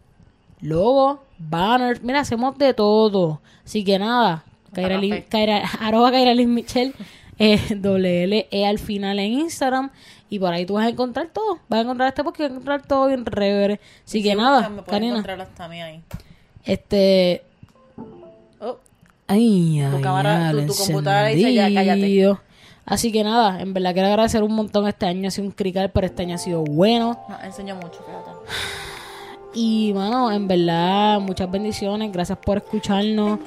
logos, banners, mira, hacemos de todo. Así que nada, Kairali, Café. Kaira, *laughs* arroba Michelle, eh, *laughs* L E al final en Instagram. Y por ahí tú vas a encontrar todo. Vas a encontrar este porque vas a encontrar todo bien rever. Así que Si nada, buscan, me Karina. encontrar hasta mí ahí Este. oh Ay, ay, cámara, ya, tu- tu computadora dice, ya, cállate. Así que nada, en verdad quiero agradecer un montón. Este año ha sido un crical, pero este año ha sido bueno. no enseñó mucho fíjate Y, mano, en verdad, muchas bendiciones. Gracias por escucharnos.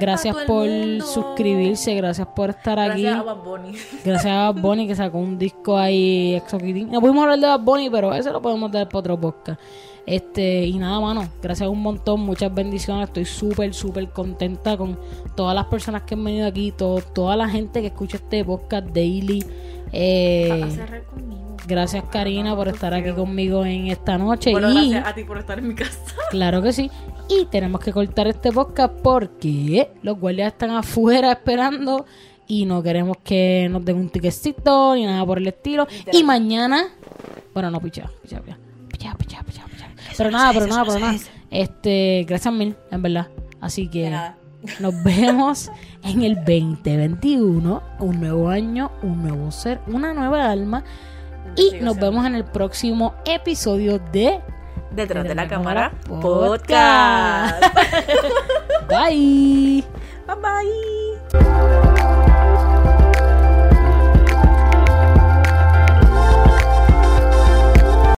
Gracias por suscribirse. Gracias por estar aquí. Gracias a Bad Bunny. *laughs* Gracias a Bad Bunny que sacó un disco ahí, Exoquitín. No pudimos hablar de Bad Bunny, pero eso lo podemos dar para otro podcast. Este, y nada, mano, gracias un montón, muchas bendiciones. Estoy súper, súper contenta con todas las personas que han venido aquí, todo, toda la gente que escucha este podcast daily. Eh, A cerrar conmigo. Gracias, Karina, por estar aquí conmigo en esta noche. Bueno, y gracias a ti por estar en mi casa. *laughs* Claro que sí. Y tenemos que cortar este podcast porque los guardias están afuera esperando y no queremos que nos den un tiquecito ni nada por el estilo. Y mañana, bueno, no, picha, picha, picha, picha, picha, picha. Pero nada, pero nada, pero nada. Este, gracias mil, en verdad. Así que nos *laughs* vemos en el 2021, un nuevo año, un nuevo ser, una nueva alma. Y nos vemos en el próximo episodio de Detrás de la cámara. Podcast. *laughs* Bye. bye bye.